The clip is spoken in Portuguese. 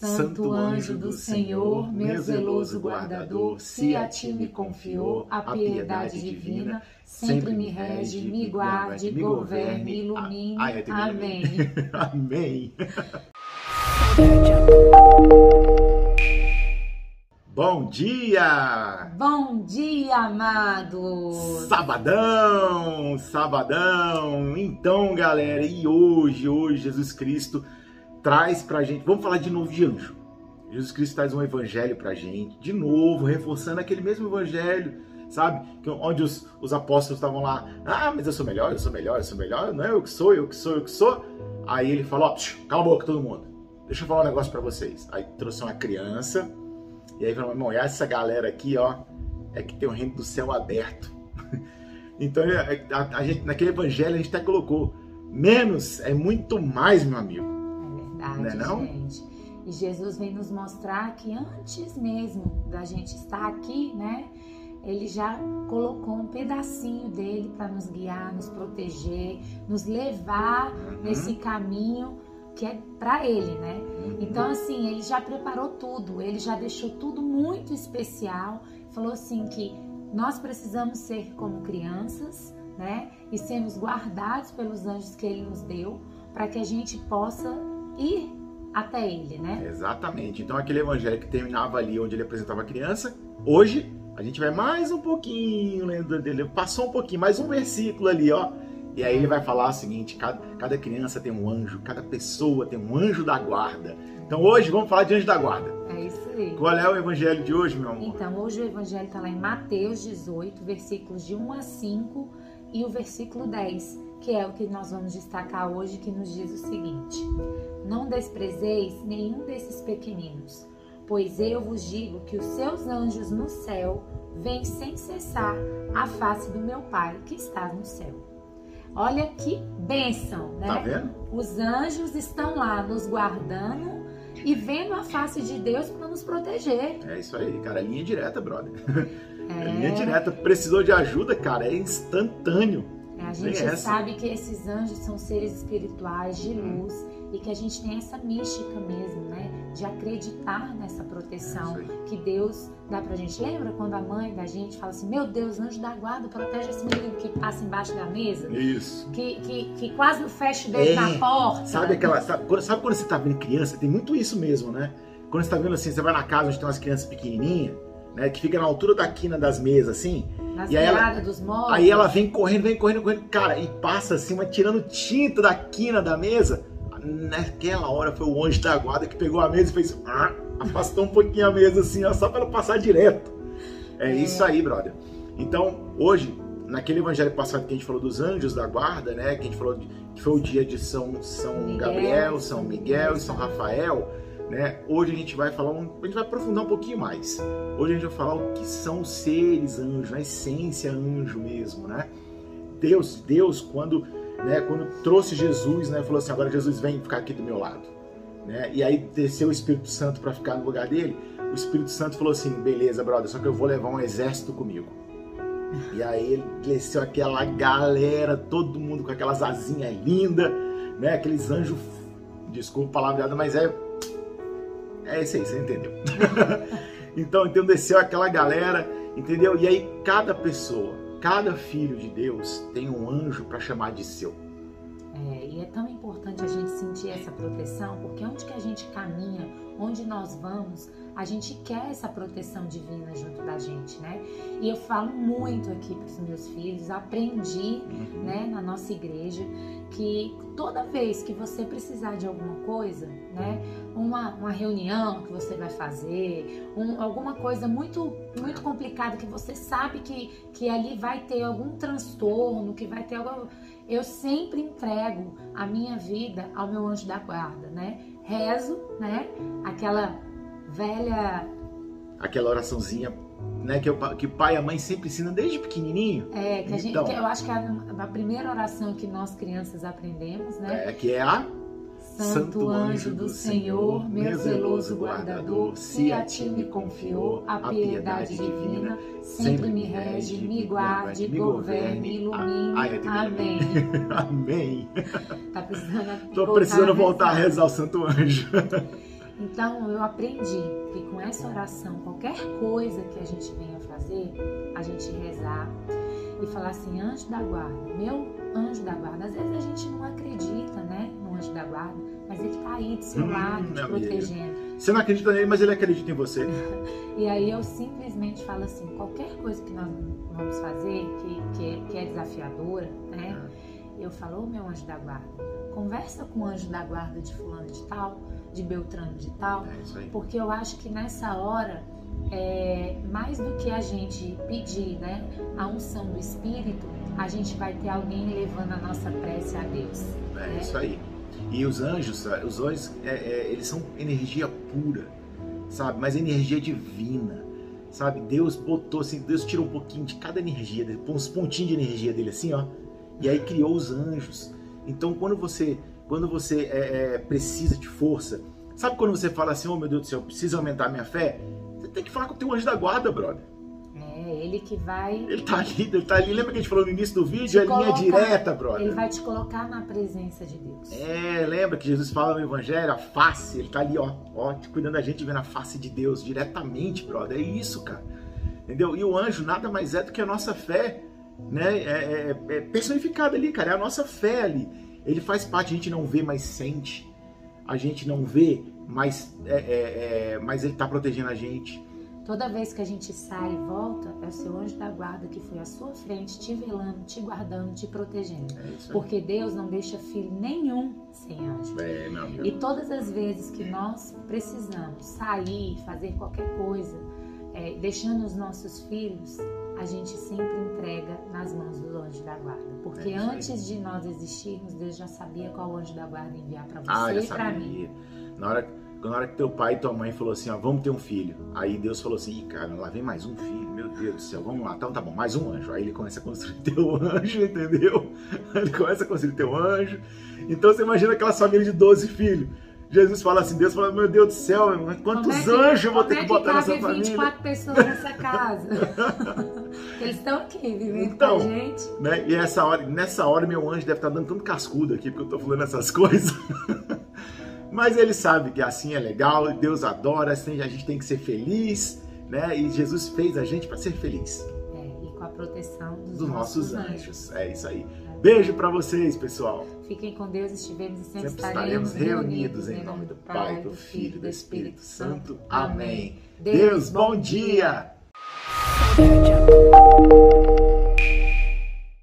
Santo anjo do Senhor, meu zeloso guardador, se a ti me confiou a piedade divina, sempre me rege, me guarde, governe, ilumine. Amém. Amém. Bom dia! Bom dia, amados! Sabadão! Sabadão! Então, galera, e hoje, hoje, Jesus Cristo traz pra gente. Vamos falar de novo de anjo. Jesus Cristo traz um evangelho pra gente, de novo, reforçando aquele mesmo evangelho, sabe? Onde os, os apóstolos estavam lá, ah, mas eu sou melhor, eu sou melhor, eu sou melhor, não é eu que sou, eu que sou, eu que sou. Aí ele falou, cala a boca todo mundo, deixa eu falar um negócio pra vocês. Aí trouxe uma criança, e aí falou, irmão, essa galera aqui, ó, é que tem o reino do céu aberto. então a, a gente, naquele evangelho a gente até colocou, menos é muito mais, meu amigo verdade, não é não? gente. E Jesus vem nos mostrar que antes mesmo da gente estar aqui, né? Ele já colocou um pedacinho dele para nos guiar, nos proteger, nos levar uhum. nesse caminho que é para ele, né? Uhum. Então assim, ele já preparou tudo, ele já deixou tudo muito especial. Falou assim que nós precisamos ser como crianças, né? E sermos guardados pelos anjos que ele nos deu, para que a gente possa ir até ele, né? Exatamente. Então aquele evangelho que terminava ali onde ele apresentava a criança, hoje a gente vai mais um pouquinho lendo dele, passou um pouquinho, mais um versículo ali, ó. E aí ele vai falar o seguinte: cada, cada criança tem um anjo, cada pessoa tem um anjo da guarda. Então hoje vamos falar de anjo da guarda. É isso aí. Qual é o evangelho de hoje, meu amor? Então, hoje o evangelho está lá em Mateus 18, versículos de 1 a 5 e o versículo 10 que é o que nós vamos destacar hoje, que nos diz o seguinte: Não desprezeis nenhum desses pequeninos, pois eu vos digo que os seus anjos no céu vêm sem cessar a face do meu Pai que está no céu. Olha que bênção, né? Tá vendo? Os anjos estão lá nos guardando e vendo a face de Deus para nos proteger. É isso aí, cara. Linha direta, brother. É... Linha direta. Precisou de ajuda, cara. É instantâneo. A gente sabe que esses anjos são seres espirituais de luz e que a gente tem essa mística mesmo, né? De acreditar nessa proteção é que Deus dá pra gente. Lembra quando a mãe da gente fala assim: Meu Deus, anjo da guarda, protege esse menino que passa embaixo da mesa? Isso. Que, que, que quase não fecha o dedo é, na porta. Sabe aquela. Sabe quando, sabe quando você tá vendo criança? Tem muito isso mesmo, né? Quando você tá vendo assim, você vai na casa onde tem umas crianças pequenininhas, né? Que fica na altura da quina das mesas, assim. Nas e aí ela, dos móveis. Aí ela vem correndo, vem correndo, correndo, cara, e passa assim, mas tirando tinta da quina da mesa. Naquela hora foi o anjo da guarda que pegou a mesa e fez. Ah, afastou um pouquinho a mesa assim, ó, só para ela passar direto. É, é isso aí, brother. Então, hoje, naquele evangelho passado que a gente falou dos anjos da guarda, né? Que a gente falou de, que foi o dia de São, São Miguel, Gabriel, São Miguel e São Rafael né? Hoje a gente vai falar, um, a gente vai aprofundar um pouquinho mais. Hoje a gente vai falar o que são seres anjos, a essência anjo mesmo, né? Deus, Deus quando, né, quando trouxe Jesus, né, falou assim, agora Jesus vem ficar aqui do meu lado, né? E aí desceu o Espírito Santo para ficar no lugar dele. O Espírito Santo falou assim, beleza, brother, só que eu vou levar um exército comigo. E aí ele desceu aquela galera, todo mundo com aquelas asinhas lindas, né? Aqueles anjos, desculpa a palavra, mas é é isso aí, você entendeu? então, então desceu aquela galera, entendeu? E aí cada pessoa, cada filho de Deus tem um anjo para chamar de seu. É, e é tão importante sentir essa proteção, porque onde que a gente caminha, onde nós vamos, a gente quer essa proteção divina junto da gente, né? E eu falo muito aqui para os meus filhos, aprendi, uhum. né, na nossa igreja, que toda vez que você precisar de alguma coisa, né, uma, uma reunião que você vai fazer, um, alguma coisa muito muito complicada que você sabe que, que ali vai ter algum transtorno, que vai ter algum, eu sempre entrego a minha vida ao meu anjo da guarda, né? Rezo, né? Aquela velha. Aquela oraçãozinha né, que, eu, que o pai e a mãe sempre ensinam desde pequenininho. É, que, a gente, então, que eu acho que a, a, primeira oração que nós crianças aprendemos, né? É, que é a Santo anjo do Senhor, meu zeloso guardador, se a ti me confiou a piedade divina, sempre me rege, me guarde, governe, ilumine. Amém. Amém. Tá precisando Tô precisando voltar a rezar o Santo Anjo. Então eu aprendi que com essa oração, qualquer coisa que a gente venha fazer, a gente rezar e falar assim, anjo da guarda, meu anjo da guarda. Às vezes a gente não acredita, aí do seu hum, lado, te protegendo. Você não acredita nele, mas ele acredita em você. e aí eu simplesmente falo assim, qualquer coisa que nós vamos fazer, que, que, é, que é desafiadora, né, é. eu falo, ô meu anjo da guarda, conversa com o anjo da guarda de fulano de tal, de Beltrano de tal, é porque eu acho que nessa hora é, mais do que a gente pedir né, a unção do Espírito, a gente vai ter alguém levando a nossa prece a Deus. É né? isso aí. E os anjos, os anjos, é, é, eles são energia pura, sabe? Mas energia divina, sabe? Deus botou assim, Deus tirou um pouquinho de cada energia, uns pontinhos de energia dele assim, ó, e aí criou os anjos. Então, quando você, quando você é, é, precisa de força, sabe quando você fala assim, oh meu Deus do céu, preciso aumentar minha fé? Você tem que falar com o teu anjo da guarda, brother. É, ele que vai. Ele tá ali, ele tá ali. Lembra que a gente falou no início do vídeo? É linha direta, brother. Ele vai te colocar na presença de Deus. É, lembra que Jesus fala no Evangelho, a face, ele tá ali, ó, ó, te cuidando da gente, vendo a face de Deus diretamente, brother. É isso, cara. Entendeu? E o anjo nada mais é do que a nossa fé, né? É, é, é personificada ali, cara. É a nossa fé ali. Ele faz parte, a gente não vê, mas sente. A gente não vê, mas, é, é, é mas ele tá protegendo a gente. Toda vez que a gente sai e volta, é o seu anjo da guarda que foi à sua frente, te velando, te guardando, te protegendo. É Porque Deus não deixa filho nenhum sem anjo. É, e todas as vezes que nós precisamos sair, fazer qualquer coisa, é, deixando os nossos filhos, a gente sempre entrega nas mãos do anjo da guarda. Porque é antes de nós existirmos, Deus já sabia qual anjo da guarda enviar para ah, você ah, e para mim. Na hora na hora que teu pai e tua mãe falou assim, ó, vamos ter um filho. Aí Deus falou assim, Ih, cara, lá vem mais um filho, meu Deus do céu, vamos lá, então tá bom, mais um anjo. Aí ele começa a construir teu anjo, entendeu? Ele começa a construir teu anjo. Então você imagina aquela família de 12 filhos. Jesus fala assim, Deus fala, meu Deus do céu, quantos é que, anjos eu vou ter que, é que botar nessa família? 24 pessoas nessa casa. Eles estão aqui vivendo então, com a gente. Né, e essa hora, nessa hora meu anjo deve estar dando tanto cascudo aqui, porque eu tô falando essas coisas. Mas ele sabe que assim é legal, Deus adora, assim a gente tem que ser feliz, né? E Jesus fez a gente para ser feliz. É, e com a proteção dos, dos nossos, nossos anjos. anjos. É isso aí. Beijo para vocês, pessoal. Fiquem com Deus, estivemos e sempre, sempre estaremos, reunidos, em nome do Pai, do Filho e do Espírito Santo. Amém. Deus, bom dia. dia.